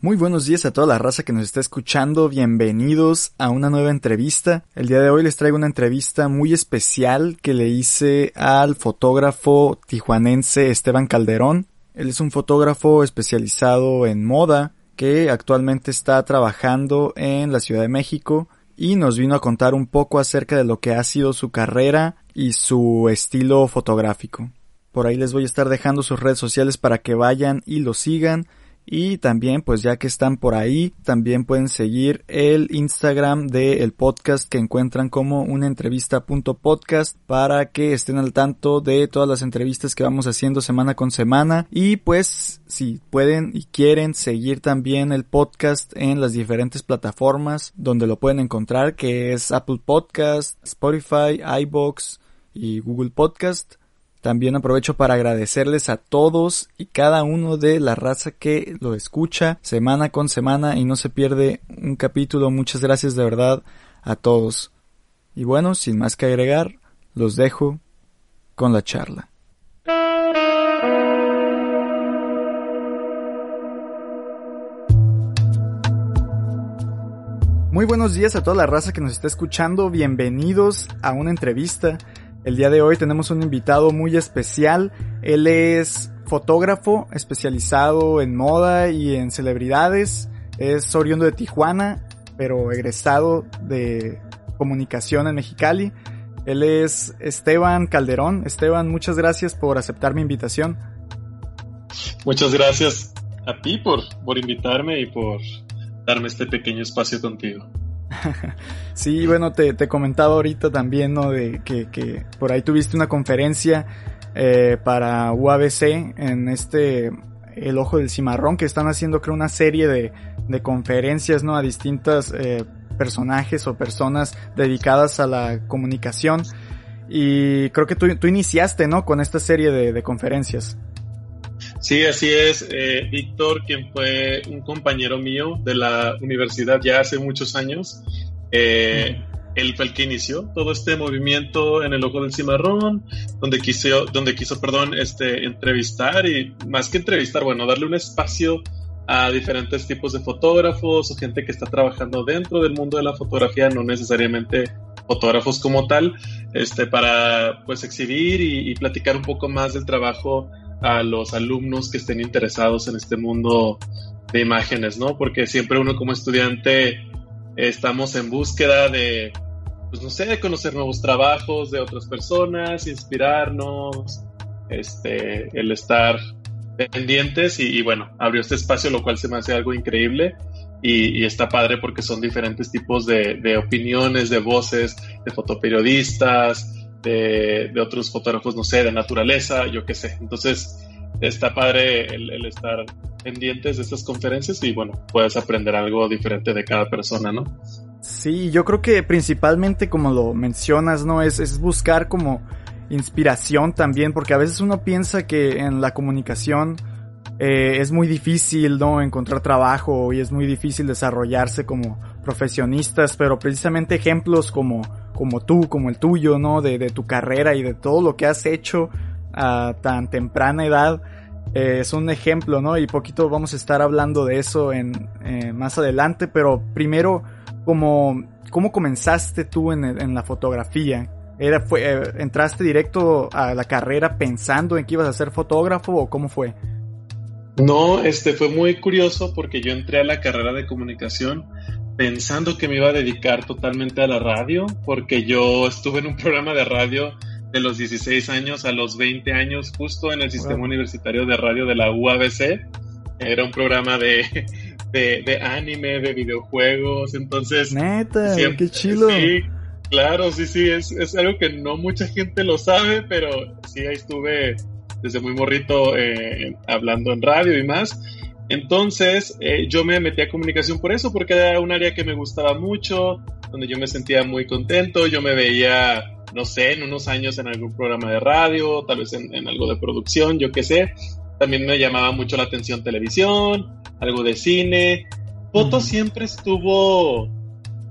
Muy buenos días a toda la raza que nos está escuchando, bienvenidos a una nueva entrevista. El día de hoy les traigo una entrevista muy especial que le hice al fotógrafo tijuanense Esteban Calderón. Él es un fotógrafo especializado en moda que actualmente está trabajando en la Ciudad de México y nos vino a contar un poco acerca de lo que ha sido su carrera y su estilo fotográfico. Por ahí les voy a estar dejando sus redes sociales para que vayan y lo sigan y también, pues ya que están por ahí, también pueden seguir el Instagram del podcast que encuentran como una entrevista.podcast para que estén al tanto de todas las entrevistas que vamos haciendo semana con semana. Y pues, si pueden y quieren seguir también el podcast en las diferentes plataformas donde lo pueden encontrar, que es Apple Podcast, Spotify, iBox y Google Podcast. También aprovecho para agradecerles a todos y cada uno de la raza que lo escucha semana con semana y no se pierde un capítulo. Muchas gracias de verdad a todos. Y bueno, sin más que agregar, los dejo con la charla. Muy buenos días a toda la raza que nos está escuchando. Bienvenidos a una entrevista. El día de hoy tenemos un invitado muy especial. Él es fotógrafo especializado en moda y en celebridades. Es oriundo de Tijuana, pero egresado de comunicación en Mexicali. Él es Esteban Calderón. Esteban, muchas gracias por aceptar mi invitación. Muchas gracias a ti por, por invitarme y por darme este pequeño espacio contigo. sí, bueno, te, comentaba ahorita también, ¿no? De que, que por ahí tuviste una conferencia eh, para UABC en este El Ojo del Cimarrón, que están haciendo creo una serie de, de conferencias, ¿no? A distintas eh, personajes o personas dedicadas a la comunicación. Y creo que tú, tú iniciaste, ¿no? Con esta serie de, de conferencias. Sí, así es. Eh, Víctor, quien fue un compañero mío de la universidad ya hace muchos años, eh, él fue el que inició todo este movimiento en el ojo del cimarrón, donde quiso, donde quiso, perdón, este, entrevistar y más que entrevistar, bueno, darle un espacio a diferentes tipos de fotógrafos o gente que está trabajando dentro del mundo de la fotografía, no necesariamente fotógrafos como tal, este, para pues exhibir y, y platicar un poco más del trabajo a los alumnos que estén interesados en este mundo de imágenes, ¿no? Porque siempre uno como estudiante estamos en búsqueda de, pues no sé, conocer nuevos trabajos de otras personas, inspirarnos, este, el estar pendientes y, bueno, abrió este espacio, lo cual se me hace algo increíble y, está padre porque son diferentes tipos de opiniones, de voces, de fotoperiodistas, de, otros fotógrafos, no sé, de naturaleza, yo qué sé. Entonces, está padre el, estar pendientes de estas conferencias y bueno, puedes aprender algo diferente de cada persona, ¿no? Sí, yo creo que principalmente como lo mencionas, ¿no? Es, es buscar como inspiración también, porque a veces uno piensa que en la comunicación eh, es muy difícil, ¿no? Encontrar trabajo y es muy difícil desarrollarse como profesionistas, pero precisamente ejemplos como como tú, como el tuyo, ¿no? De, de tu carrera y de todo lo que has hecho a tan temprana edad. Eh, es un ejemplo, ¿no? Y poquito vamos a estar hablando de eso en, eh, más adelante, pero primero, como, ¿cómo comenzaste tú en, en la fotografía? Era, fue, eh, ¿Entraste directo a la carrera pensando en que ibas a ser fotógrafo o cómo fue? No, este fue muy curioso porque yo entré a la carrera de comunicación pensando que me iba a dedicar totalmente a la radio, porque yo estuve en un programa de radio de los 16 años a los 20 años, justo en el sistema universitario de radio de la UABC. Era un programa de, de, anime, de videojuegos, entonces... Neta, qué chido. Sí, claro, sí, sí, es, es, algo que no mucha gente lo sabe, pero sí, ahí estuve desde muy morrito eh, hablando en radio y más. Entonces, eh, yo me metí a comunicación por eso, porque era un área que me gustaba mucho, donde yo me sentía muy contento, yo me veía, no sé, en unos años en algún programa de radio, tal vez en, algo de producción, yo qué sé. También me llamaba mucho la atención televisión, algo de cine. Foto siempre estuvo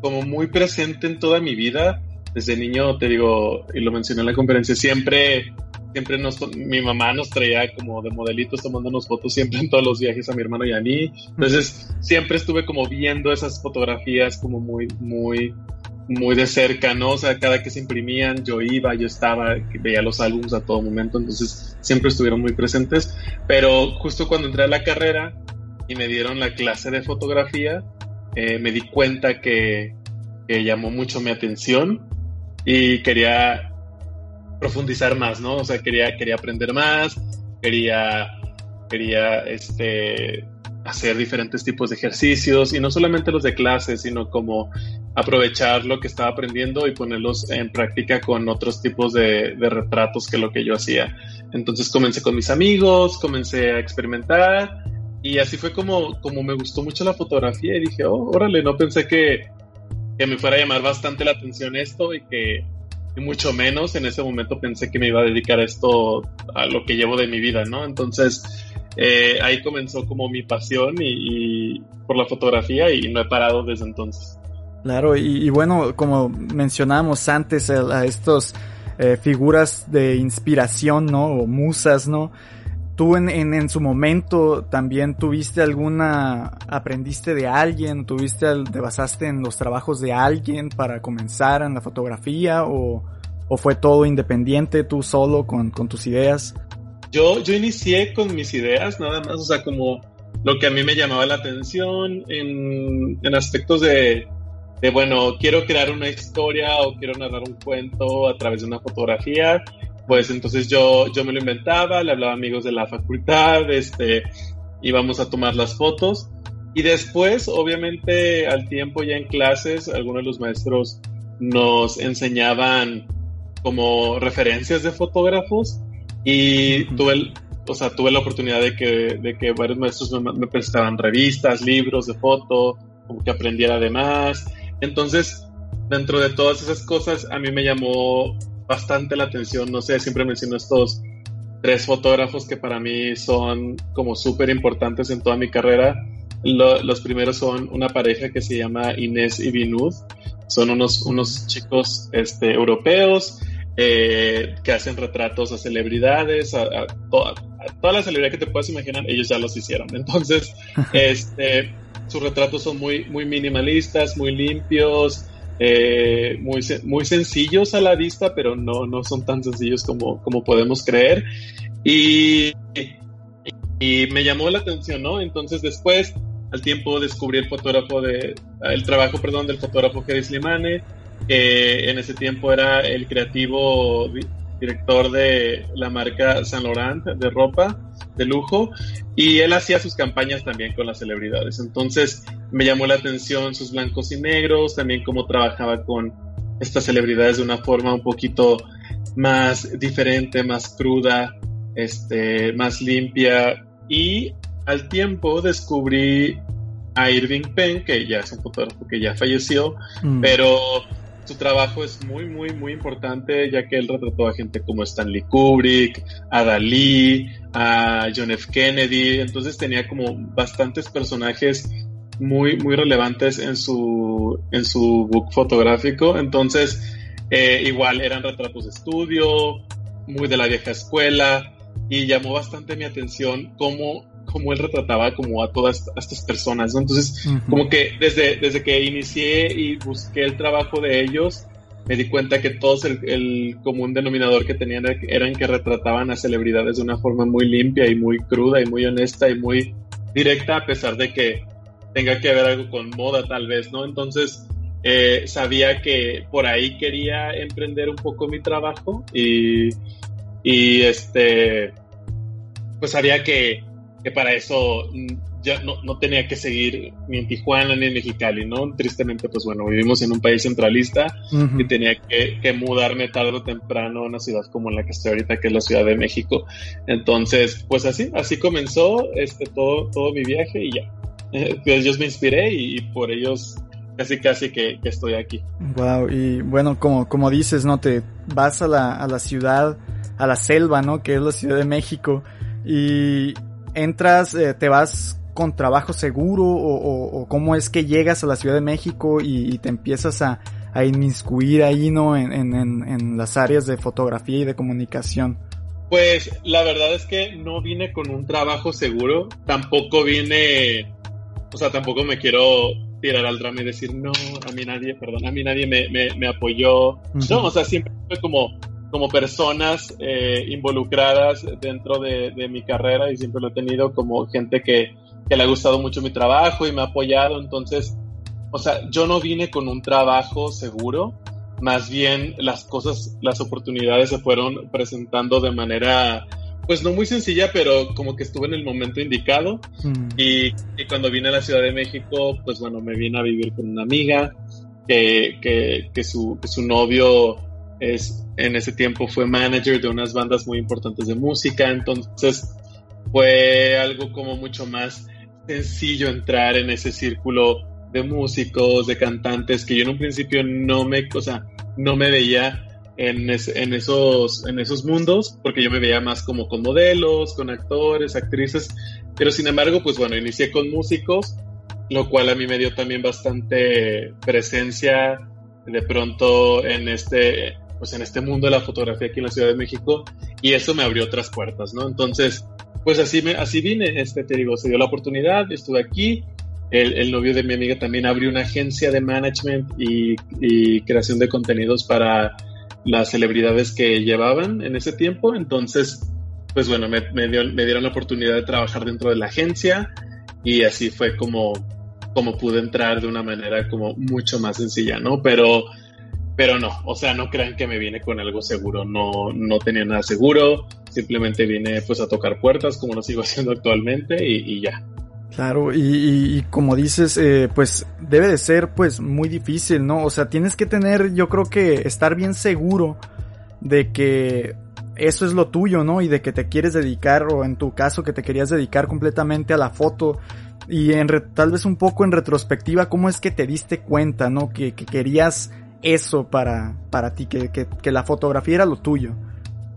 como muy presente en toda mi vida. Desde niño, te digo, y lo mencioné en la conferencia, siempre siempre nos, mi mamá nos traía como de modelitos tomándonos fotos siempre en todos los viajes a mi hermano y a mí. Entonces siempre estuve como viendo esas fotografías como muy, muy, muy de cerca, ¿no? O sea, cada que se imprimían yo iba, yo estaba, veía los álbumes a todo momento, entonces siempre estuvieron muy presentes. Pero justo cuando entré a la carrera y me dieron la clase de fotografía, eh, me di cuenta que, que llamó mucho mi atención y quería profundizar más, ¿no? O sea, quería, quería aprender más, quería, quería este, hacer diferentes tipos de ejercicios y no solamente los de clase, sino como aprovechar lo que estaba aprendiendo y ponerlos en práctica con otros tipos de, retratos que lo que yo hacía. Entonces comencé con mis amigos, comencé a experimentar y así fue como, como me gustó mucho la fotografía y dije, oh, órale, no pensé que, que me fuera a llamar bastante la atención esto y que y mucho menos en ese momento pensé que me iba a dedicar a esto a lo que llevo de mi vida, ¿no? Entonces eh, ahí comenzó como mi pasión y, por la fotografía y no he parado desde entonces. Claro, y, bueno, como mencionábamos antes, a estos eh, figuras de inspiración, ¿no? O musas, ¿no? ¿Tú en, en, su momento también tuviste alguna, aprendiste de alguien, tuviste, te basaste en los trabajos de alguien para comenzar en la fotografía o, o fue todo independiente, tú solo con, con, tus ideas? Yo, yo inicié con mis ideas nada más, o sea, como lo que a mí me llamaba la atención en, en aspectos de, de, bueno, quiero crear una historia o quiero narrar un cuento a través de una fotografía pues entonces yo, yo me lo inventaba, le hablaba a amigos de la facultad, este, íbamos a tomar las fotos. Y después, obviamente, al tiempo ya en clases, algunos de los maestros nos enseñaban como referencias de fotógrafos y tuve, o sea, tuve la oportunidad de que, de que varios maestros me, me prestaban revistas, libros de foto, como que aprendiera de más. Entonces, dentro de todas esas cosas, a mí me llamó bastante la atención. No sé, siempre menciono estos tres fotógrafos que para mí son como súper importantes en toda mi carrera. los primeros son una pareja que se llama Inés y Vinud. Son unos, unos chicos este, europeos eh, que hacen retratos a celebridades, a, toda, toda la celebridad que te puedas imaginar, ellos ya los hicieron. Entonces, este, sus retratos son muy, muy minimalistas, muy limpios, eh, muy, muy sencillos a la vista, pero no, no son tan sencillos como, como podemos creer. Y, y me llamó la atención, ¿no? Entonces después, al tiempo, descubrí el fotógrafo de, el trabajo, perdón, del fotógrafo Kerry Slimane, que en ese tiempo era el creativo director de la marca Saint Laurent de ropa de lujo y él hacía sus campañas también con las celebridades. Entonces me llamó la atención sus blancos y negros, también cómo trabajaba con estas celebridades de una forma un poquito más diferente, más cruda, este, más limpia y al tiempo descubrí a Irving Penn, que ya es un fotógrafo que ya falleció, mm. pero su trabajo es muy, muy, muy importante, ya que él retrató a gente como Stanley Kubrick, a Dalí, a John F. Kennedy, entonces tenía como bastantes personajes muy, muy relevantes en su, en su book fotográfico, entonces eh, igual eran retratos de estudio, muy de la vieja escuela, y llamó bastante mi atención cómo como él retrataba como a todas estas personas, Entonces, como que desde, desde que inicié y busqué el trabajo de ellos, me di cuenta que todos el, común denominador que tenían eran que retrataban a celebridades de una forma muy limpia y muy cruda y muy honesta y muy directa, a pesar de que tenga que ver algo con moda tal vez, ¿no? Entonces, eh, sabía que por ahí quería emprender un poco mi trabajo y, y este, pues sabía que que para eso mm, ya no, no, tenía que seguir ni en Tijuana ni en Mexicali, ¿no? Tristemente, pues bueno, vivimos en un país centralista y tenía que, que, mudarme tarde o temprano a una ciudad como la que estoy ahorita, que es la Ciudad de México. Entonces, pues así, así comenzó este, todo, todo mi viaje y ya. Pues yo me inspiré y, por ellos casi casi que, que, estoy aquí. Wow, y bueno, como, como dices, ¿no? Te vas a la, a la ciudad, a la selva, ¿no? Que es la Ciudad de México. Y entras, eh, te vas con trabajo seguro o, cómo es que llegas a la Ciudad de México y, te empiezas a, a, inmiscuir ahí, ¿no? En, en, en, las áreas de fotografía y de comunicación. Pues la verdad es que no vine con un trabajo seguro, tampoco vine, o sea, tampoco me quiero tirar al drama y decir, no, a mí nadie, perdón, a mí nadie me, me, apoyó. No, o sea, siempre fue como, como personas eh, involucradas dentro de, de, mi carrera y siempre lo he tenido como gente que, que le ha gustado mucho mi trabajo y me ha apoyado. Entonces, o sea, yo no vine con un trabajo seguro, más bien las cosas, las oportunidades se fueron presentando de manera, pues no muy sencilla, pero como que estuve en el momento indicado. Mm. Y, cuando vine a la Ciudad de México, pues bueno, me vine a vivir con una amiga que, que, que, su, que su novio es, en ese tiempo fue manager de unas bandas muy importantes de música, entonces fue algo como mucho más sencillo entrar en ese círculo de músicos, de cantantes, que yo en un principio no me, o sea, no me veía en, en, esos, en esos mundos, porque yo me veía más como con modelos, con actores, actrices, pero sin embargo, pues bueno, inicié con músicos, lo cual a mí me dio también bastante presencia de pronto en este, pues en este mundo de la fotografía aquí en la Ciudad de México, y eso me abrió otras puertas, ¿no? Entonces, pues así, me, así vine, este, te digo, se dio la oportunidad, estuve aquí, el, novio de mi amiga también abrió una agencia de management y, creación de contenidos para las celebridades que llevaban en ese tiempo. Entonces, pues bueno, me, me, dieron la oportunidad de trabajar dentro de la agencia y así fue como, como pude entrar de una manera como mucho más sencilla, ¿no? Pero, pero no, o sea, no crean que me vine con algo seguro, no, no tenía nada seguro, simplemente vine pues a tocar puertas como lo sigo haciendo actualmente y ya. Claro, y, como dices, eh, pues debe de ser pues muy difícil, ¿no? O sea, tienes que tener, yo creo que estar bien seguro de que eso es lo tuyo, ¿no? Y de que te quieres dedicar, o en tu caso que te querías dedicar completamente a la foto. Y en tal vez un poco en retrospectiva, ¿cómo es que te diste cuenta, ¿no? Que, querías eso para, para ti, que, que, que la fotografía era lo tuyo.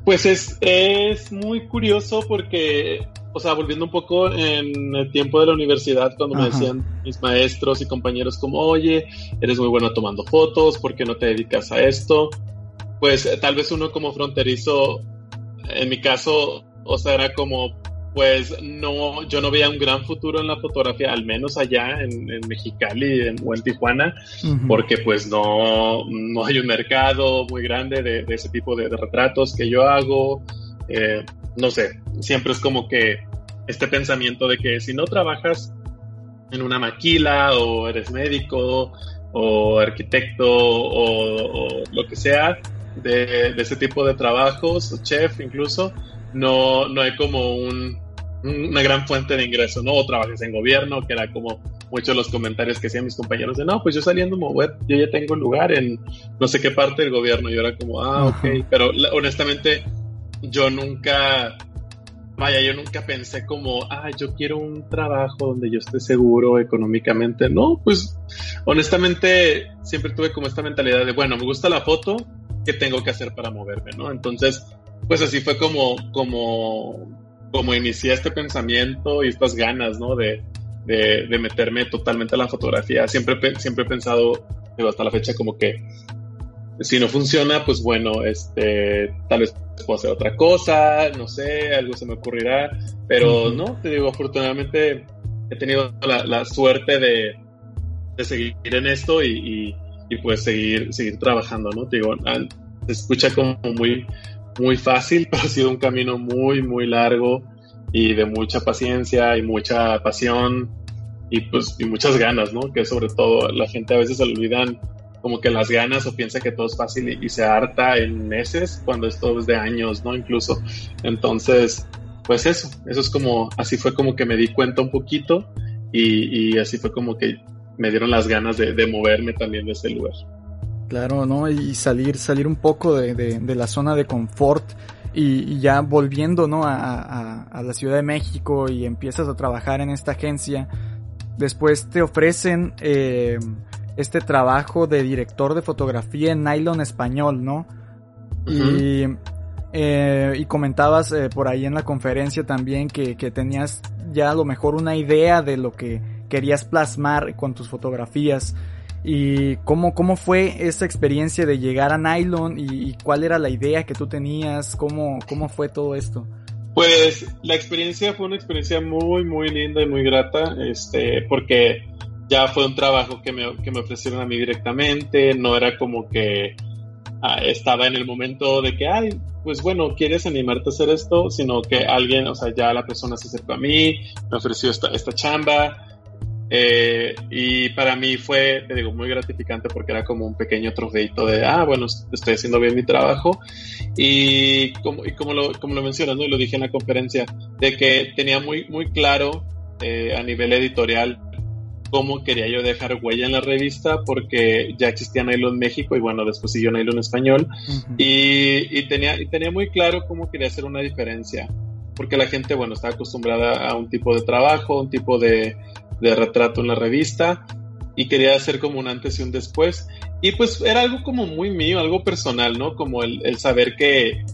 Pues es, es muy curioso porque o sea, volviendo un poco en el tiempo de la universidad, cuando me decían mis maestros y compañeros como, oye, eres muy bueno tomando fotos, ¿por qué no te dedicas a esto? Pues eh, tal vez uno como fronterizo, en mi caso, o sea, era como, pues no, yo no veía un gran futuro en la fotografía, al menos allá en, Mexicali o en Tijuana, porque pues no, no hay un mercado muy grande de, ese tipo de, retratos que yo hago. Eh, no sé, siempre es como que este pensamiento de que si no trabajas en una maquila o eres médico o arquitecto o, lo que sea de, ese tipo de trabajos, o chef incluso, no, no hay como una gran fuente de ingreso, ¿no? O trabajes en gobierno, que era como muchos de los comentarios que hacían mis compañeros de, no, pues yo saliendo web, yo ya tengo un lugar en no sé qué parte del gobierno, y yo era como, ah, ok, pero honestamente yo nunca, vaya, yo nunca pensé como, ah, yo quiero un trabajo donde yo esté seguro económicamente. No, pues honestamente siempre tuve como esta mentalidad de, bueno, me gusta la foto, ¿qué tengo que hacer para moverme? ¿no? Entonces, pues así fue como, como, como inicié este pensamiento y estas ganas, ¿no? De, de, de meterme totalmente a la fotografía. Siempre, siempre he pensado, hasta la fecha, como que si no funciona, pues bueno, este, tal vez puedo hacer otra cosa, no sé, algo se me ocurrirá, pero no, te digo, afortunadamente he tenido la, suerte de, seguir en esto y, pues seguir, seguir trabajando, ¿no? Te digo, se escucha como muy, muy fácil, pero ha sido un camino muy, muy largo y de mucha paciencia y mucha pasión y pues y muchas ganas, ¿no? Que sobre todo la gente a veces se olvidan como que las ganas o piensa que todo es fácil y, se harta en meses cuando esto es de años, ¿no? Incluso. Entonces, pues eso, eso es como, así fue como que me di cuenta un poquito y, así fue como que me dieron las ganas de, moverme también de ese lugar. Claro, ¿no? Y salir, salir un poco de, la zona de confort y, ya volviendo, ¿no? A, a, la Ciudad de México y empiezas a trabajar en esta agencia. Después te ofrecen eh, este trabajo de director de fotografía en nylon español, ¿no? y, eh, y, comentabas eh, por ahí en la conferencia también que, que, tenías ya a lo mejor una idea de lo que querías plasmar con tus fotografías. Y cómo, cómo fue esa experiencia de llegar a Nylon y, cuál era la idea que tú tenías, cómo, cómo fue todo esto. Pues la experiencia fue una experiencia muy, muy linda y muy grata, este, porque ya fue un trabajo que me, que me ofrecieron a mí directamente, no era como que ah, estaba en el momento de que, ay, pues bueno, ¿quieres animarte a hacer esto? Sino que alguien, o sea, ya la persona se acercó a mí, me ofreció esta, esta chamba, eh, y para mí fue, te digo, muy gratificante porque era como un pequeño trofeito de, ah, bueno, estoy haciendo bien mi trabajo. Y como, y como, lo, como lo mencionas, ¿no? y lo dije en la conferencia, de que tenía muy, muy claro eh, a nivel editorial cómo quería yo dejar huella en la revista porque ya existía Nylon México y bueno, después siguió Nylon Español y, y, tenía, y tenía muy claro cómo quería hacer una diferencia porque la gente, bueno, está acostumbrada a un tipo de trabajo, un tipo de, de retrato en la revista y quería hacer como un antes y un después. Y pues era algo como muy mío, algo personal, ¿no? Como el, el saber que,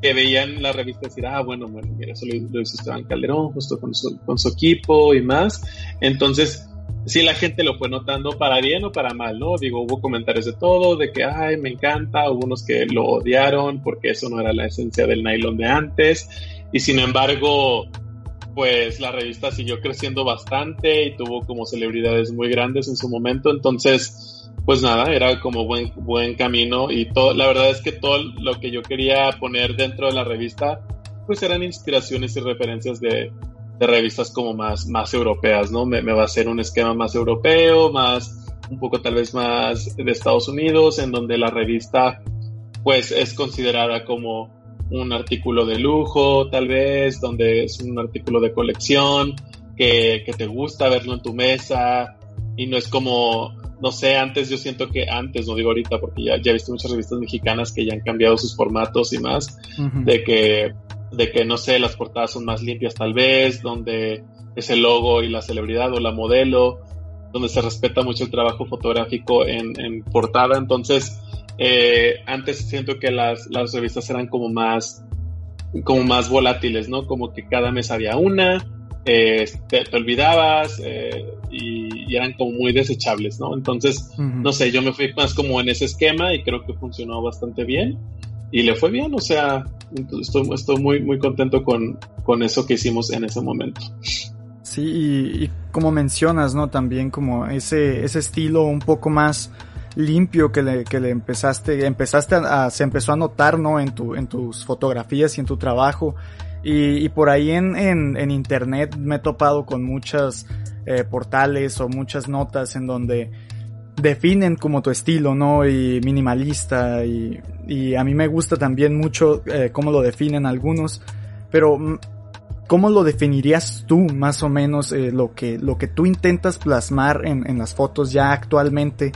que veían la revista decir, ah, bueno, bueno, mira, eso lo, hizo Esteban Calderón, justo con su, con su equipo y más. Entonces, sí, la gente lo fue notando para bien o para mal, ¿no? Digo, hubo comentarios de todo, de que, ay, me encanta, hubo unos que lo odiaron porque eso no era la esencia del nylon de antes. Y sin embargo, pues la revista siguió creciendo bastante y tuvo como celebridades muy grandes en su momento. Entonces, pues nada, era como buen, buen camino y todo, la verdad es que todo lo que yo quería poner dentro de la revista, pues eran inspiraciones y referencias de, de revistas como más, más europeas, ¿no? Me, me va a ser un esquema más europeo, más, un poco tal vez más de Estados Unidos, en donde la revista, pues es considerada como un artículo de lujo, tal vez, donde es un artículo de colección, que, te gusta verlo en tu mesa, y no es como, no sé, antes yo siento que antes, no digo ahorita, porque ya, ya he visto muchas revistas mexicanas que ya han cambiado sus formatos y más, de que, de que, no sé, las portadas son más limpias tal vez, donde es el logo y la celebridad o la modelo, donde se respeta mucho el trabajo fotográfico en, en portada, entonces eh, antes siento que las, las, revistas eran como más, como más volátiles, ¿no? Como que cada mes había una, eh, te, olvidabas eh, y, eran como muy desechables, ¿no? Entonces, no sé, yo me fui más como en ese esquema y creo que funcionó bastante bien y le fue bien, o sea, estoy, estoy muy, muy contento con, con eso que hicimos en ese momento. Sí, y, y, como mencionas, ¿no? También como ese, ese estilo un poco más limpio que le, que le empezaste, empezaste a, se empezó a notar, ¿no? En tu, en tus fotografías y en tu trabajo. Y, y por ahí en, en, en, internet me he topado con muchas eh, portales o muchas notas en donde definen como tu estilo, ¿no? Y minimalista y, y a mí me gusta también mucho eh, cómo lo definen algunos, pero mm, ¿cómo lo definirías tú más o menos eh, lo que lo que tú intentas plasmar en, en las fotos ya actualmente?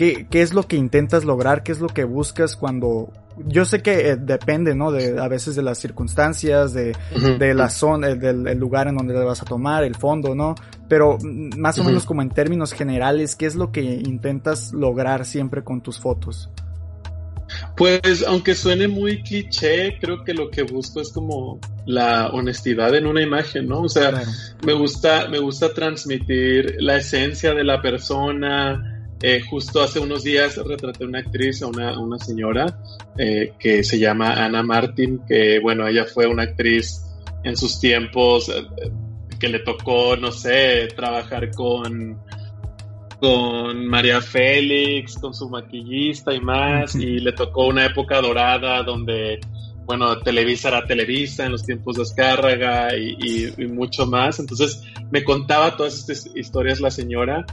¿Qué, ¿Qué es lo que intentas lograr? ¿Qué es lo que buscas cuando... Yo sé que eh, depende, ¿no? De, a veces de las circunstancias, de, de la zona, eh, del lugar en donde le vas a tomar, el fondo, ¿no? Pero mm, más o menos como en términos generales, ¿qué es lo que intentas lograr siempre con tus fotos? Pues aunque suene muy cliché, creo que lo que busco es como la honestidad en una imagen, ¿no? O sea, me gusta me gusta transmitir la esencia de la persona, eh, justo hace unos días retraté a una actriz, a una, una señora eh, que se llama Ana Martin, que bueno, ella fue una actriz en sus tiempos eh, que le tocó, no sé, trabajar con, con María Félix, con su maquillista y más, y le tocó una época dorada donde, bueno, Televisa era Televisa en los tiempos de Escárraga y, y mucho más. Entonces me contaba todas estas historias la señora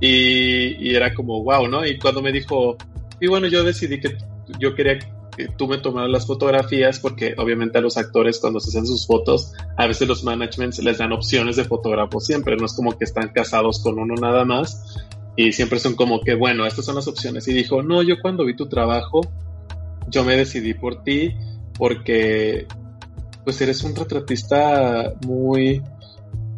y, era como, wow, ¿no? Y cuando me dijo, y bueno, yo decidí que yo quería que tú me tomaras las fotografías porque obviamente a los actores cuando se hacen sus fotos, a veces los managements les dan opciones de fotógrafo siempre, no es como que están casados con uno nada más y siempre son como que, bueno, estas son las opciones. Y dijo, no, yo cuando vi tu trabajo, yo me decidí por ti porque pues eres un retratista muy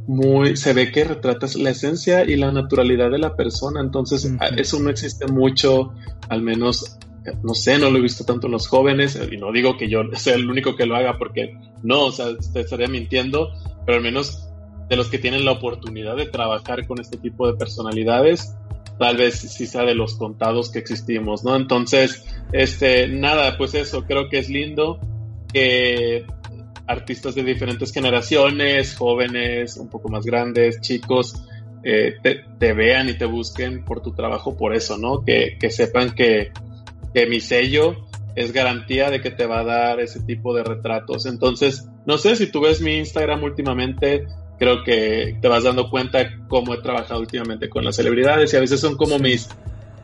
muy, se ve que retratas la esencia y la naturalidad de la persona, entonces eso no existe mucho, al menos, no sé, no lo he visto tanto en los jóvenes, y no digo que yo sea el único que lo haga porque no, o sea, te estaría mintiendo, pero al menos de los que tienen la oportunidad de trabajar con este tipo de personalidades, tal vez sí sea de los contados que existimos, ¿no? Entonces, este, nada, pues eso, creo que es lindo que artistas de diferentes generaciones, jóvenes, un poco más grandes, chicos, eh, te, vean y te busquen por tu trabajo por eso, ¿no? Que, sepan que, que, mi sello es garantía de que te va a dar ese tipo de retratos. Entonces, no sé si tú ves mi Instagram últimamente, creo que te vas dando cuenta cómo he trabajado últimamente con las celebridades y a veces son como mis...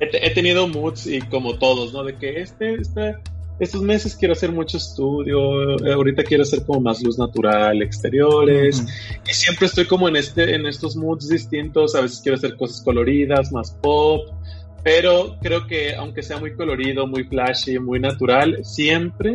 He, tenido moods y como todos, ¿no? De que este, este estos meses quiero hacer mucho estudio, eh, ahorita quiero hacer como más luz natural, exteriores, y siempre estoy como en este, en estos moods distintos, a veces quiero hacer cosas coloridas, más pop, pero creo que aunque sea muy colorido, muy flashy, muy natural, siempre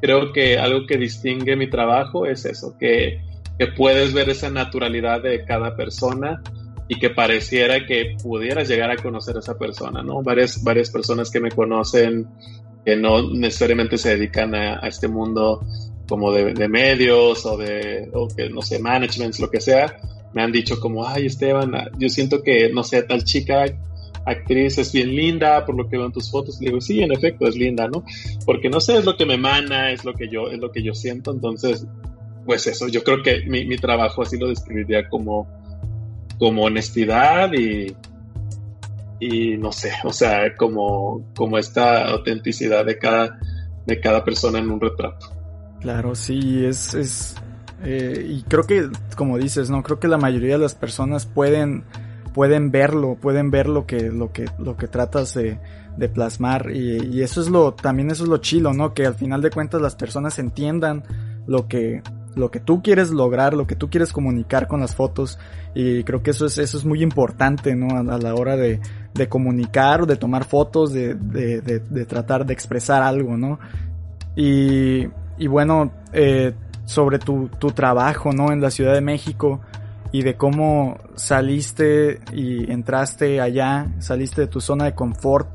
creo que algo que distingue mi trabajo es eso, que, que puedes ver esa naturalidad de cada persona y que pareciera que pudieras llegar a conocer a esa persona, ¿no? Varias, varias personas que me conocen que no necesariamente se dedican a, este mundo como de, medios o de, o que no sé, managements, lo que sea, me han dicho como, ay Esteban, yo siento que, no sé, tal chica actriz es bien linda por lo que veo en tus fotos. Le digo, sí, en efecto, es linda, ¿no? Porque no sé, es lo que me emana, es lo que yo, es lo que yo siento. Entonces, pues eso, yo creo que mi, mi trabajo así lo describiría como, como honestidad y, y no sé, o sea, como, como esta autenticidad de cada, de cada persona en un retrato. Claro, sí, es, es eh, y creo que, como dices, no, creo que la mayoría de las personas pueden, pueden verlo, pueden ver lo que, lo que, lo que tratas de, de plasmar y, y, eso es lo, también eso es lo chilo, ¿no? Que al final de cuentas las personas entiendan lo que, lo que tú quieres lograr, lo que tú quieres comunicar con las fotos y creo que eso es, eso es muy importante, ¿no? A, la hora de, de, comunicar, de tomar fotos, de, de, de, tratar de expresar algo, ¿no? Y, y bueno, eh, sobre tu, tu trabajo, ¿no? En la Ciudad de México y de cómo saliste y entraste allá, saliste de tu zona de confort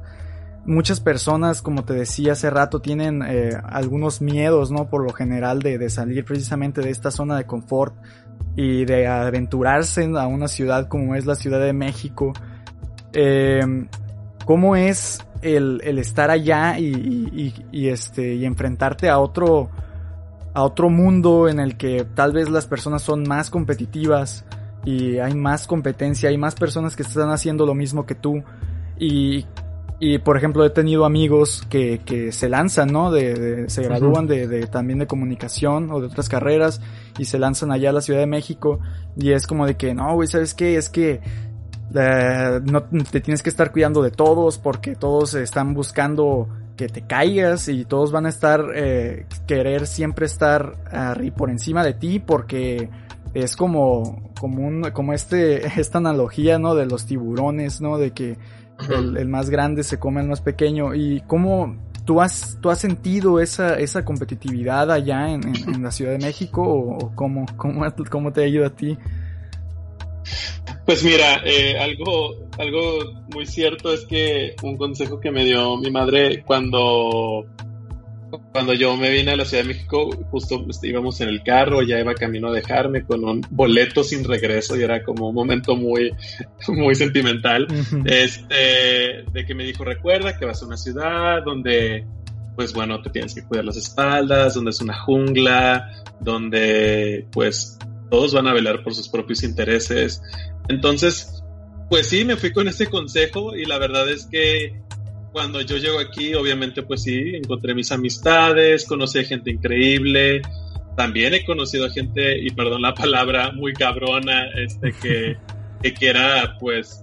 muchas personas, como te decía hace rato, tienen eh, algunos miedos, ¿no? Por lo general de, de, salir precisamente de esta zona de confort y de aventurarse a una ciudad como es la Ciudad de México. Eh, ¿Cómo es el, el estar allá y, y, y, este, y enfrentarte a otro, a otro mundo en el que tal vez las personas son más competitivas y hay más competencia, hay más personas que están haciendo lo mismo que tú? Y y por ejemplo, he tenido amigos que, que se lanzan, ¿no? De, se gradúan de, de, también de comunicación o de otras carreras y se lanzan allá a la Ciudad de México. Y es como de que, no, güey, ¿sabes qué? Es que eh, no te tienes que estar cuidando de todos porque todos están buscando que te caigas y todos van a estar, eh, querer siempre estar por encima de ti porque es como, como un, como este, esta analogía, ¿no? De los tiburones, ¿no? De que el, más grande se come al más pequeño. ¿Y cómo tú has, tú has sentido esa, esa competitividad allá en, la Ciudad de México o, cómo, cómo, te ayuda a ti? Pues mira, eh, algo, algo muy cierto es que un consejo que me dio mi madre cuando cuando yo me vine a la Ciudad de México, justo íbamos en el carro, ya iba camino a dejarme con un boleto sin regreso y era como un momento muy, muy sentimental. Este, de que me dijo, recuerda que vas a una ciudad donde, pues bueno, te tienes que cuidar las espaldas, donde es una jungla, donde pues todos van a velar por sus propios intereses. Entonces, pues sí, me fui con ese consejo y la verdad es que cuando yo llego aquí, obviamente, pues sí, encontré mis amistades, conocí gente increíble. También he conocido a gente, y perdón la palabra, muy cabrona, este, que, que quiera, pues,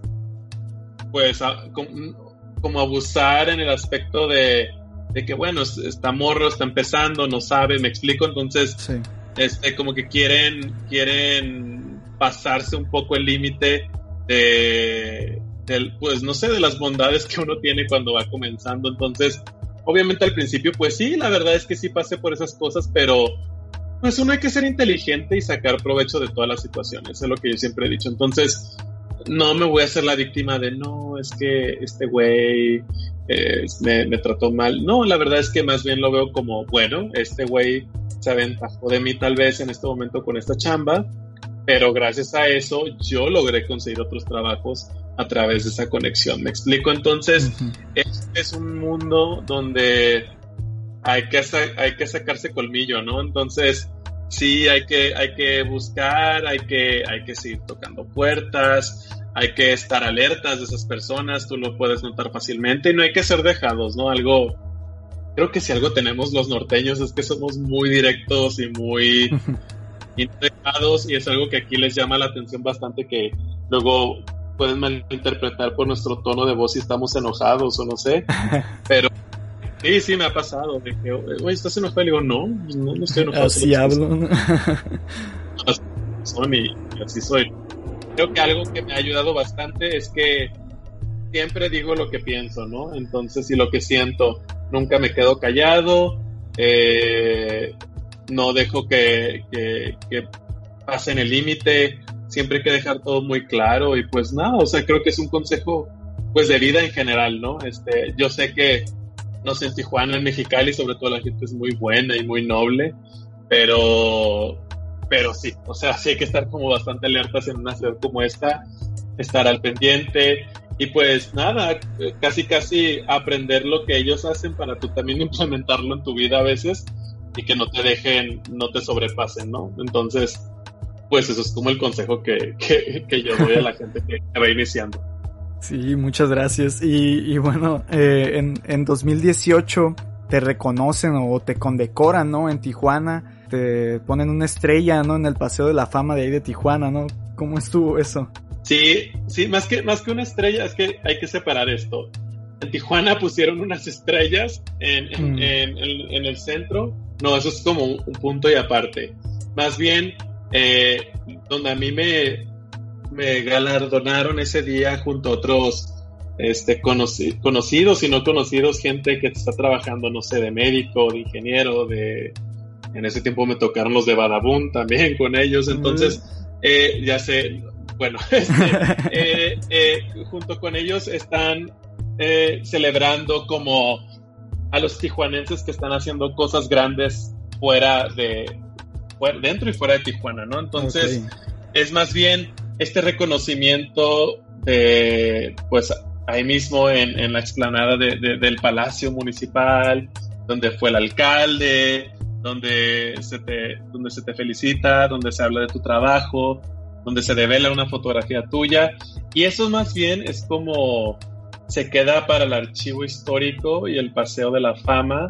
pues, como, abusar en el aspecto de, de que, bueno, está morro, está empezando, no sabe, me explico, entonces, este, como que quieren, quieren pasarse un poco el límite de, pues no sé, de las bondades que uno tiene cuando va comenzando. Entonces, obviamente al principio, pues sí, la verdad es que sí pasé por esas cosas, pero pues uno hay que ser inteligente y sacar provecho de todas las situaciones, es lo que yo siempre he dicho. Entonces, no me voy a hacer la víctima de, no, es que este güey eh, me, me, trató mal. No, la verdad es que más bien lo veo como, bueno, este güey se aventajó de mí tal vez en este momento con esta chamba pero gracias a eso yo logré conseguir otros trabajos a través de esa conexión. ¿Me explico? Entonces, este es un mundo donde hay que, hay que sacarse colmillo, ¿no? Entonces, sí, hay que, hay que buscar, hay que, hay que seguir tocando puertas, hay que estar alertas de esas personas, tú lo puedes notar fácilmente y no hay que ser dejados, ¿no? Algo, creo que si algo tenemos los norteños es que somos muy directos y muy dejados y es algo que aquí les llama la atención bastante que luego pueden malinterpretar por nuestro tono de voz si estamos enojados o no sé, pero sí, sí me ha pasado, de que, güey, ¿estás enojado? Y digo, no, no, no estoy enojado. Así hablo. y así soy. Creo que algo que me ha ayudado bastante es que siempre digo lo que pienso, ¿no? Entonces, y lo que siento, nunca me quedo callado, eh, no dejo que, que, que pasen el límite, siempre hay que dejar todo muy claro y pues nada, o sea, creo que es un consejo pues de vida en general, ¿no? Este, yo sé que, no sé, en Tijuana, en Mexicali, sobre todo la gente es muy buena y muy noble, pero, pero sí, o sea, sí hay que estar como bastante alertas en una ciudad como esta, estar al pendiente y pues nada, casi casi aprender lo que ellos hacen para tú también implementarlo en tu vida a veces y que no te dejen, no te sobrepasen, ¿no? Entonces, pues eso es como el consejo que, que, yo doy a la gente que va iniciando. Sí, muchas gracias. Y, y bueno, eh, en, en 2018 te reconocen o te condecoran, ¿no? En Tijuana, te ponen una estrella, ¿no? En el Paseo de la Fama de ahí de Tijuana, ¿no? ¿Cómo estuvo eso? Sí, sí, más que, más que una estrella, es que hay que separar esto. En Tijuana pusieron unas estrellas en, en, mm. en, en el centro. No, eso es como un punto y aparte. Más bien, eh, donde a mí me, me galardonaron ese día junto a otros este, conocidos y no conocidos, gente que está trabajando, no sé, de médico, de ingeniero, de... En ese tiempo me tocaron los de Badabun también con ellos, entonces, eh, ya sé, bueno, este, eh, junto con ellos están celebrando como a los tijuanenses que están haciendo cosas grandes fuera de, dentro y fuera de Tijuana, ¿no? Entonces, es más bien este reconocimiento de, pues, ahí mismo en, la explanada del Palacio Municipal, donde fue el alcalde, donde se, te, donde se te felicita, donde se habla de tu trabajo, donde se devela una fotografía tuya. Y eso más bien es como se queda para el archivo histórico y el paseo de la fama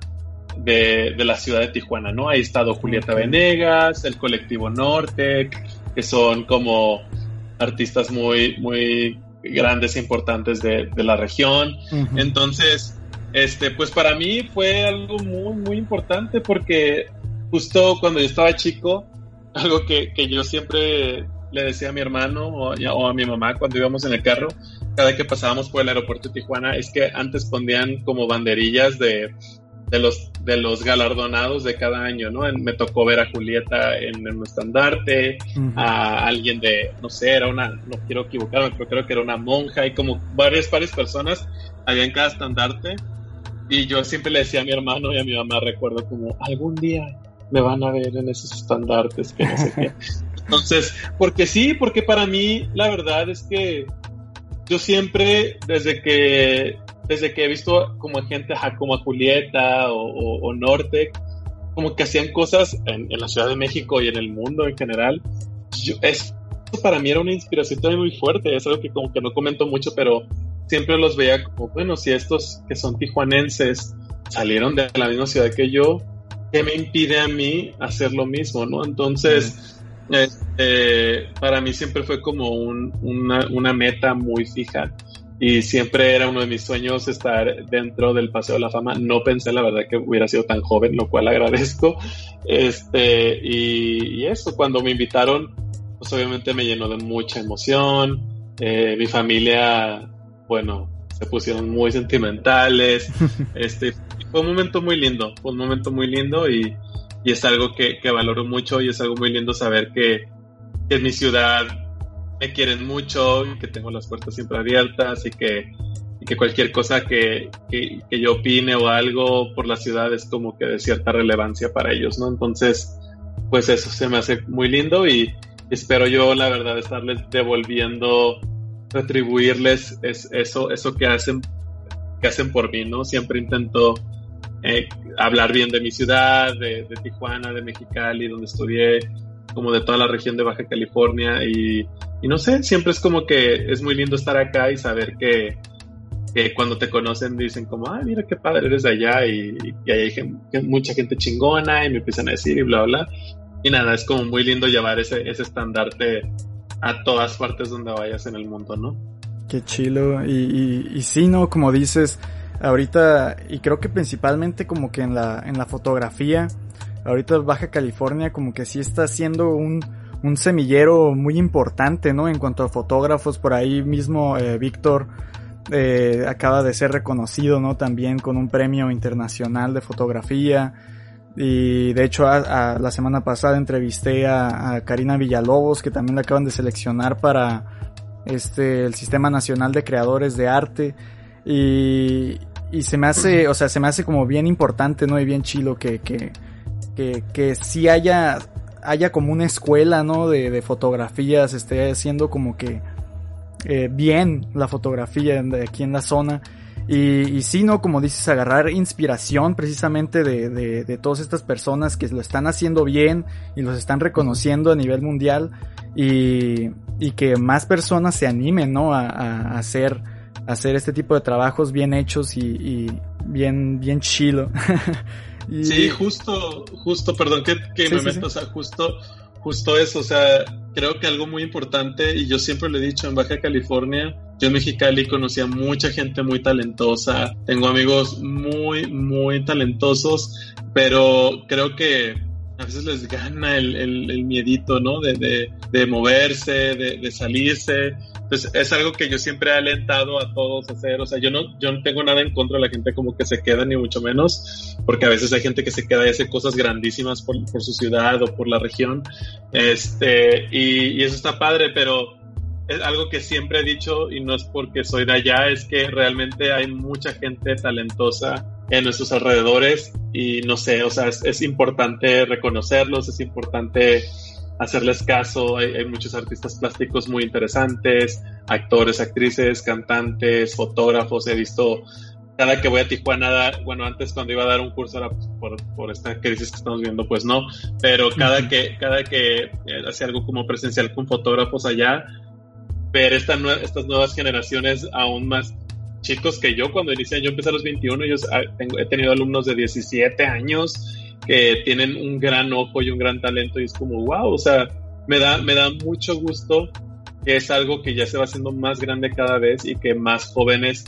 de, la ciudad de Tijuana, ¿no? Ahí estado Julieta Venegas, el colectivo Norte, que son como artistas muy, muy grandes e importantes de, la región. Entonces, este, pues para mí fue algo muy, muy importante porque justo cuando yo estaba chico, algo que, yo siempre le decía a mi hermano o, o, a mi mamá cuando íbamos en el carro, cada que pasábamos por el aeropuerto de Tijuana, es que antes ponían como banderillas de de los, de los galardonados de cada año, ¿no? me tocó ver a Julieta en, un estandarte, a alguien de, no sé, era una, no quiero equivocarme, pero creo que era una monja y como varias, varias personas había en cada estandarte. Y yo siempre le decía a mi hermano y a mi mamá, recuerdo como, algún día me van a ver en esos estandartes, que no sé qué. Entonces, porque sí, porque para mí la verdad es que yo siempre, desde que desde que he visto como gente como a Julieta o, o, Norte, como que hacían cosas en, la Ciudad de México y en el mundo en general. Yo, eso para mí era una inspiración también muy fuerte, es algo que como que no comento mucho, pero siempre los veía como, bueno, si estos que son tijuanenses salieron de la misma ciudad que yo, ¿qué me impide a mí hacer lo mismo, no? Entonces, este, para mí siempre fue como una, una meta muy fija y siempre era uno de mis sueños estar dentro del Paseo de la Fama. No pensé, la verdad, que hubiera sido tan joven, lo cual agradezco. Este, y, eso, cuando me invitaron, pues obviamente me llenó de mucha emoción. Eh, mi familia, bueno, se pusieron muy sentimentales. Este, fue un momento muy lindo, fue un momento muy lindo y, y es algo que, que, valoro mucho y es algo muy lindo saber que, que en mi ciudad me quieren mucho y que tengo las puertas siempre abiertas y que, que cualquier cosa que, que, yo opine o algo por la ciudad es como que de cierta relevancia para ellos, ¿no? Entonces, pues eso se me hace muy lindo y, espero yo, la verdad, estarles devolviendo, retribuirles eso, eso que hacen, que hacen por mí, ¿no? Siempre intento eh, hablar bien de mi ciudad, de, Tijuana, de Mexicali, donde estudié, como de toda la región de Baja California y, no sé, siempre es como que es muy lindo estar acá y saber que, cuando te conocen dicen como, ah, mira qué padre eres de allá y, hay mucha gente chingona y me empiezan a decir y bla, bla. Y nada, es como muy lindo llevar ese, ese estandarte a todas partes donde vayas en el mundo, ¿no? Qué chilo. Y, y, y sí, ¿no? Como dices, ahorita, y creo que principalmente como que en la, en la fotografía, ahorita Baja California como que sí está siendo un, un semillero muy importante, ¿no? En cuanto a fotógrafos, por ahí mismo eh, Víctor eh, acaba de ser reconocido, ¿no? También con un premio internacional de fotografía. Y de hecho, a, la semana pasada entrevisté a, Karina Villalobos, que también la acaban de seleccionar para este, el Sistema Nacional de Creadores de Arte. Y, y se me hace, o sea, se me hace como bien importante, ¿no? Y bien chilo que, que, que, sí haya, haya como una escuela, ¿no? De, de fotografías, esté haciendo como que eh, bien la fotografía de aquí en la zona. Y, y sí, ¿no? Como dices, agarrar inspiración precisamente de, de, de, todas estas personas que lo están haciendo bien y los están reconociendo a nivel mundial y, y que más personas se animen, ¿no? A, a hacer hacer este tipo de trabajos bien hechos y, bien, bien chilo. Sí, justo, justo, perdón que, que me meto, o sea, justo, justo eso, o sea, creo que algo muy importante, y yo siempre lo he dicho en Baja California, yo en Mexicali conocí a mucha gente muy talentosa, tengo amigos muy, muy talentosos, pero creo que a veces les gana el, el, miedito, ¿no? De, de, moverse, de, de, salirse. Entonces, es algo que yo siempre he alentado a todos a hacer. O sea, yo no, yo no tengo nada en contra de la gente como que se queda, ni mucho menos, porque a veces hay gente que se queda y hace cosas grandísimas por, por su ciudad o por la región. Este, y, y eso está padre, pero es algo que siempre he dicho y no es porque soy de allá, es que realmente hay mucha gente talentosa en nuestros alrededores y no sé, o sea, es, importante reconocerlos, es importante hacerles caso, hay, muchos artistas plásticos muy interesantes, actores, actrices, cantantes, fotógrafos, he visto cada que voy a Tijuana, bueno, antes cuando iba a dar un curso era por, por, esta crisis que estamos viendo, pues no, pero cada que, cada que eh, hacía algo como presencial con fotógrafos allá, ver estas nuevas generaciones aún más chicos que yo. Cuando inicié, yo empecé a los 21, yo ah, he tenido alumnos de 17 años que tienen un gran ojo y un gran talento y es como, wow, o sea, me da, me da mucho gusto que es algo que ya se va haciendo más grande cada vez y que más jóvenes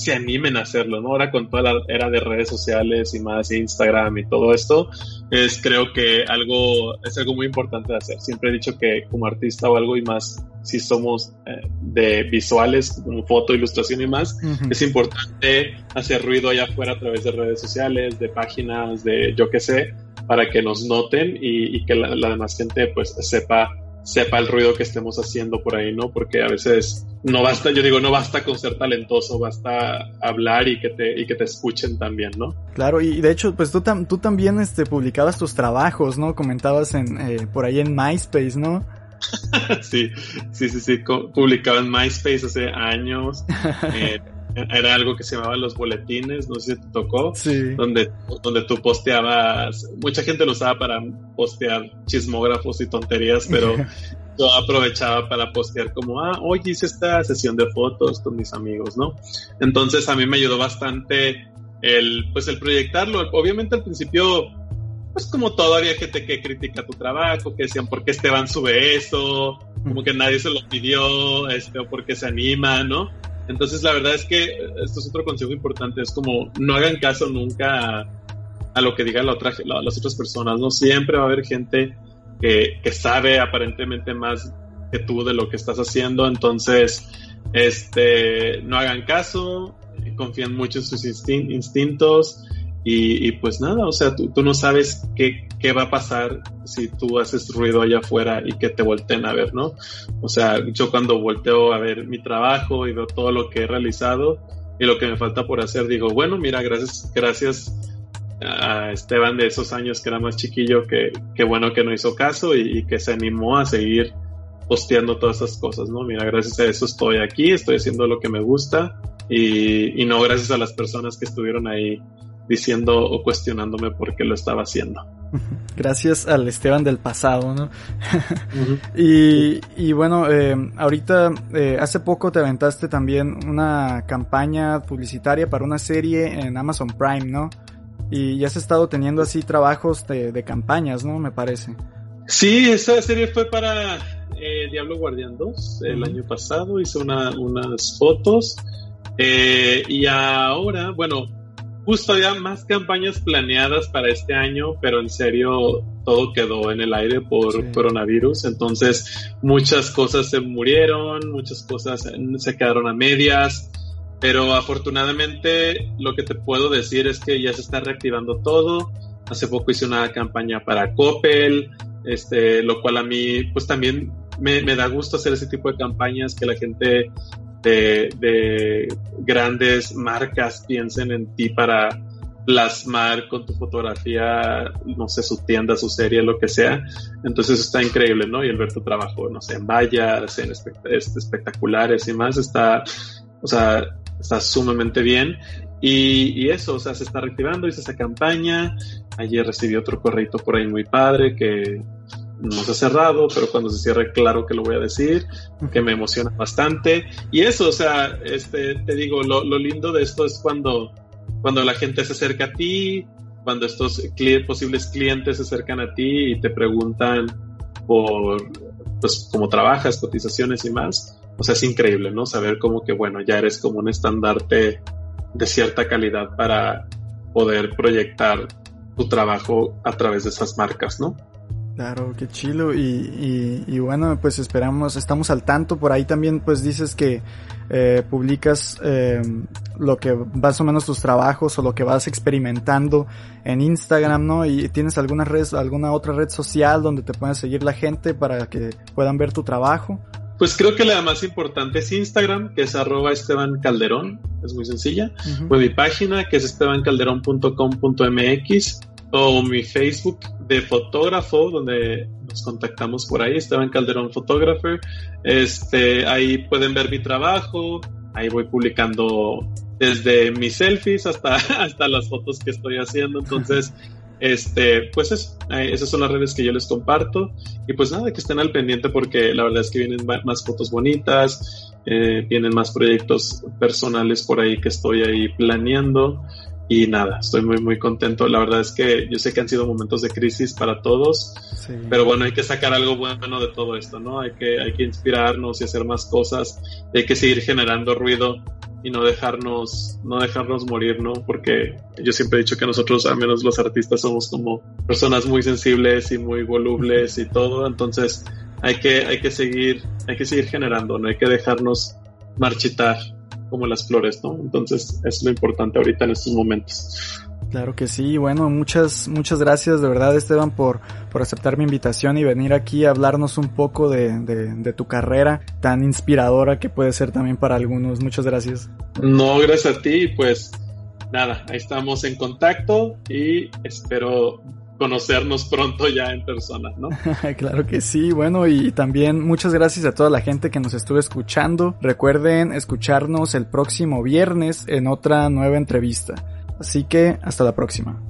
se animen a hacerlo, ¿no? Ahora con toda la era de redes sociales y más Instagram y todo esto, es creo que algo, es algo muy importante de hacer. Siempre he dicho que como artista o algo y más, si somos eh, de visuales, como foto, ilustración y más, es importante hacer ruido allá afuera a través de redes sociales, de páginas, de yo qué sé, para que nos noten y, que la, la demás gente pues sepa sepa el ruido que estemos haciendo por ahí, ¿no? Porque a veces no basta, yo digo, no basta con ser talentoso, basta hablar y que te, y que te escuchen también, ¿no? Claro, y de hecho, pues tú, tú también este, publicabas tus trabajos, ¿no? Comentabas en, eh, por ahí en MySpace, ¿no? sí, sí, sí, sí, publicaba en MySpace hace años. Eh, era algo que se llamaba los boletines, no sé si te tocó, donde, donde tú posteabas, mucha gente lo usaba para postear chismógrafos y tonterías, pero yo aprovechaba para postear como, ah, hoy hice esta sesión de fotos con mis amigos, ¿no? Entonces a mí me ayudó bastante el, pues el proyectarlo. Obviamente al principio, pues como todo había gente que critica tu trabajo, que decían, ¿por qué Esteban sube eso? Como que nadie se lo pidió, este, o por qué se anima, ¿no? Entonces, la verdad es que esto es otro consejo importante, es como no hagan caso nunca a, lo que digan la otra, las otras personas, ¿no? Siempre va a haber gente que, que, sabe aparentemente más que tú de lo que estás haciendo, entonces, este, no hagan caso, confíen mucho en sus instintos y, pues nada, o sea, tú, tú no sabes qué, qué, va a pasar si tú haces ruido allá afuera y que te volteen a ver, ¿no? O sea, yo cuando volteo a ver mi trabajo y veo todo lo que he realizado y lo que me falta por hacer, digo, bueno, mira, gracias, gracias a Esteban de esos años que era más chiquillo, que, que bueno que no hizo caso y, que se animó a seguir posteando todas esas cosas, ¿no? Mira, gracias a eso estoy aquí, estoy haciendo lo que me gusta y, y no gracias a las personas que estuvieron ahí diciendo o cuestionándome por qué lo estaba haciendo. Gracias al Esteban del pasado, ¿no? y, y, bueno, eh, ahorita, eh, hace poco te aventaste también una campaña publicitaria para una serie en Amazon Prime, ¿no? Y ya has estado teniendo así trabajos de, de campañas, ¿no? Me parece. Sí, esa serie fue para eh, Diablo Guardián 2 el año pasado, hice una, unas fotos. y ahora, bueno, justo había más campañas planeadas para este año, pero en serio todo quedó en el aire por coronavirus. Entonces muchas cosas se murieron, muchas cosas se quedaron a medias. Pero afortunadamente lo que te puedo decir es que ya se está reactivando todo. Hace poco hice una campaña para Coppel, este, lo cual a mí pues también me, me da gusto hacer ese tipo de campañas, que la gente de, grandes marcas piensen en ti para plasmar con tu fotografía, no sé, su tienda, su serie, lo que sea. Entonces está increíble, ¿no? Y el ver tu trabajo, no sé, en vallas, en este, espectaculares y más, está, o sea, está sumamente bien. Y, eso, o sea, se está reactivando, hice esa campaña. Ayer recibí otro correo por ahí muy padre que no se ha cerrado, pero cuando se cierre, claro que lo voy a decir, que me emociona bastante. Y eso, o sea, este, te digo, lo, lindo de esto es cuando, cuando la gente se acerca a ti, cuando estos posibles clientes se acercan a ti y te preguntan por, pues, cómo trabajas, cotizaciones y más. O sea, es increíble, ¿no? Saber como que, bueno, ya eres como un estandarte de cierta calidad para poder proyectar tu trabajo a través de esas marcas, ¿no? Claro, qué chilo. Y, y, bueno, pues esperamos, estamos al tanto. Por ahí también pues dices que eh, publicas eh, lo que más o menos tus trabajos o lo que vas experimentando en Instagram, ¿no? Y tienes alguna red, alguna otra red social donde te puedan seguir la gente para que puedan ver tu trabajo. Pues creo que la más importante es Instagram, que es arroba Esteban Calderón, es muy sencilla. O mi página, que es estebancalderón.com.mx o mi Facebook de fotógrafo, donde nos contactamos por ahí, estaba en Calderón Photographer. Este, ahí pueden ver mi trabajo, ahí voy publicando desde mis selfies hasta, hasta las fotos que estoy haciendo. Entonces, este, pues esas son las redes que yo les comparto. Y pues nada, que estén al pendiente porque la verdad es que vienen más fotos bonitas, eh, vienen más proyectos personales por ahí que estoy ahí planeando. Y nada, estoy muy, muy contento. La verdad es que yo sé que han sido momentos de crisis para todos, pero bueno, hay que sacar algo bueno de todo esto, ¿no? Hay que, hay que inspirarnos y hacer más cosas, hay que seguir generando ruido y no dejarnos, no dejarnos morir, ¿no? Porque yo siempre he dicho que nosotros, al menos los artistas, somos como personas muy sensibles y muy volubles y todo, entonces hay que, hay que seguir, hay que seguir generando, no hay que dejarnos marchitar como las flores, ¿no? Entonces es lo importante ahorita en estos momentos. Claro que sí, bueno, muchas, muchas gracias de verdad Esteban por, por aceptar mi invitación y venir aquí a hablarnos un poco de, de, tu carrera tan inspiradora que puede ser también para algunos. Muchas gracias. No, gracias a ti, pues nada, ahí estamos en contacto y espero conocernos pronto ya en persona, ¿no? claro que sí, bueno, y también muchas gracias a toda la gente que nos estuvo escuchando. Recuerden escucharnos el próximo viernes en otra nueva entrevista. Así que hasta la próxima.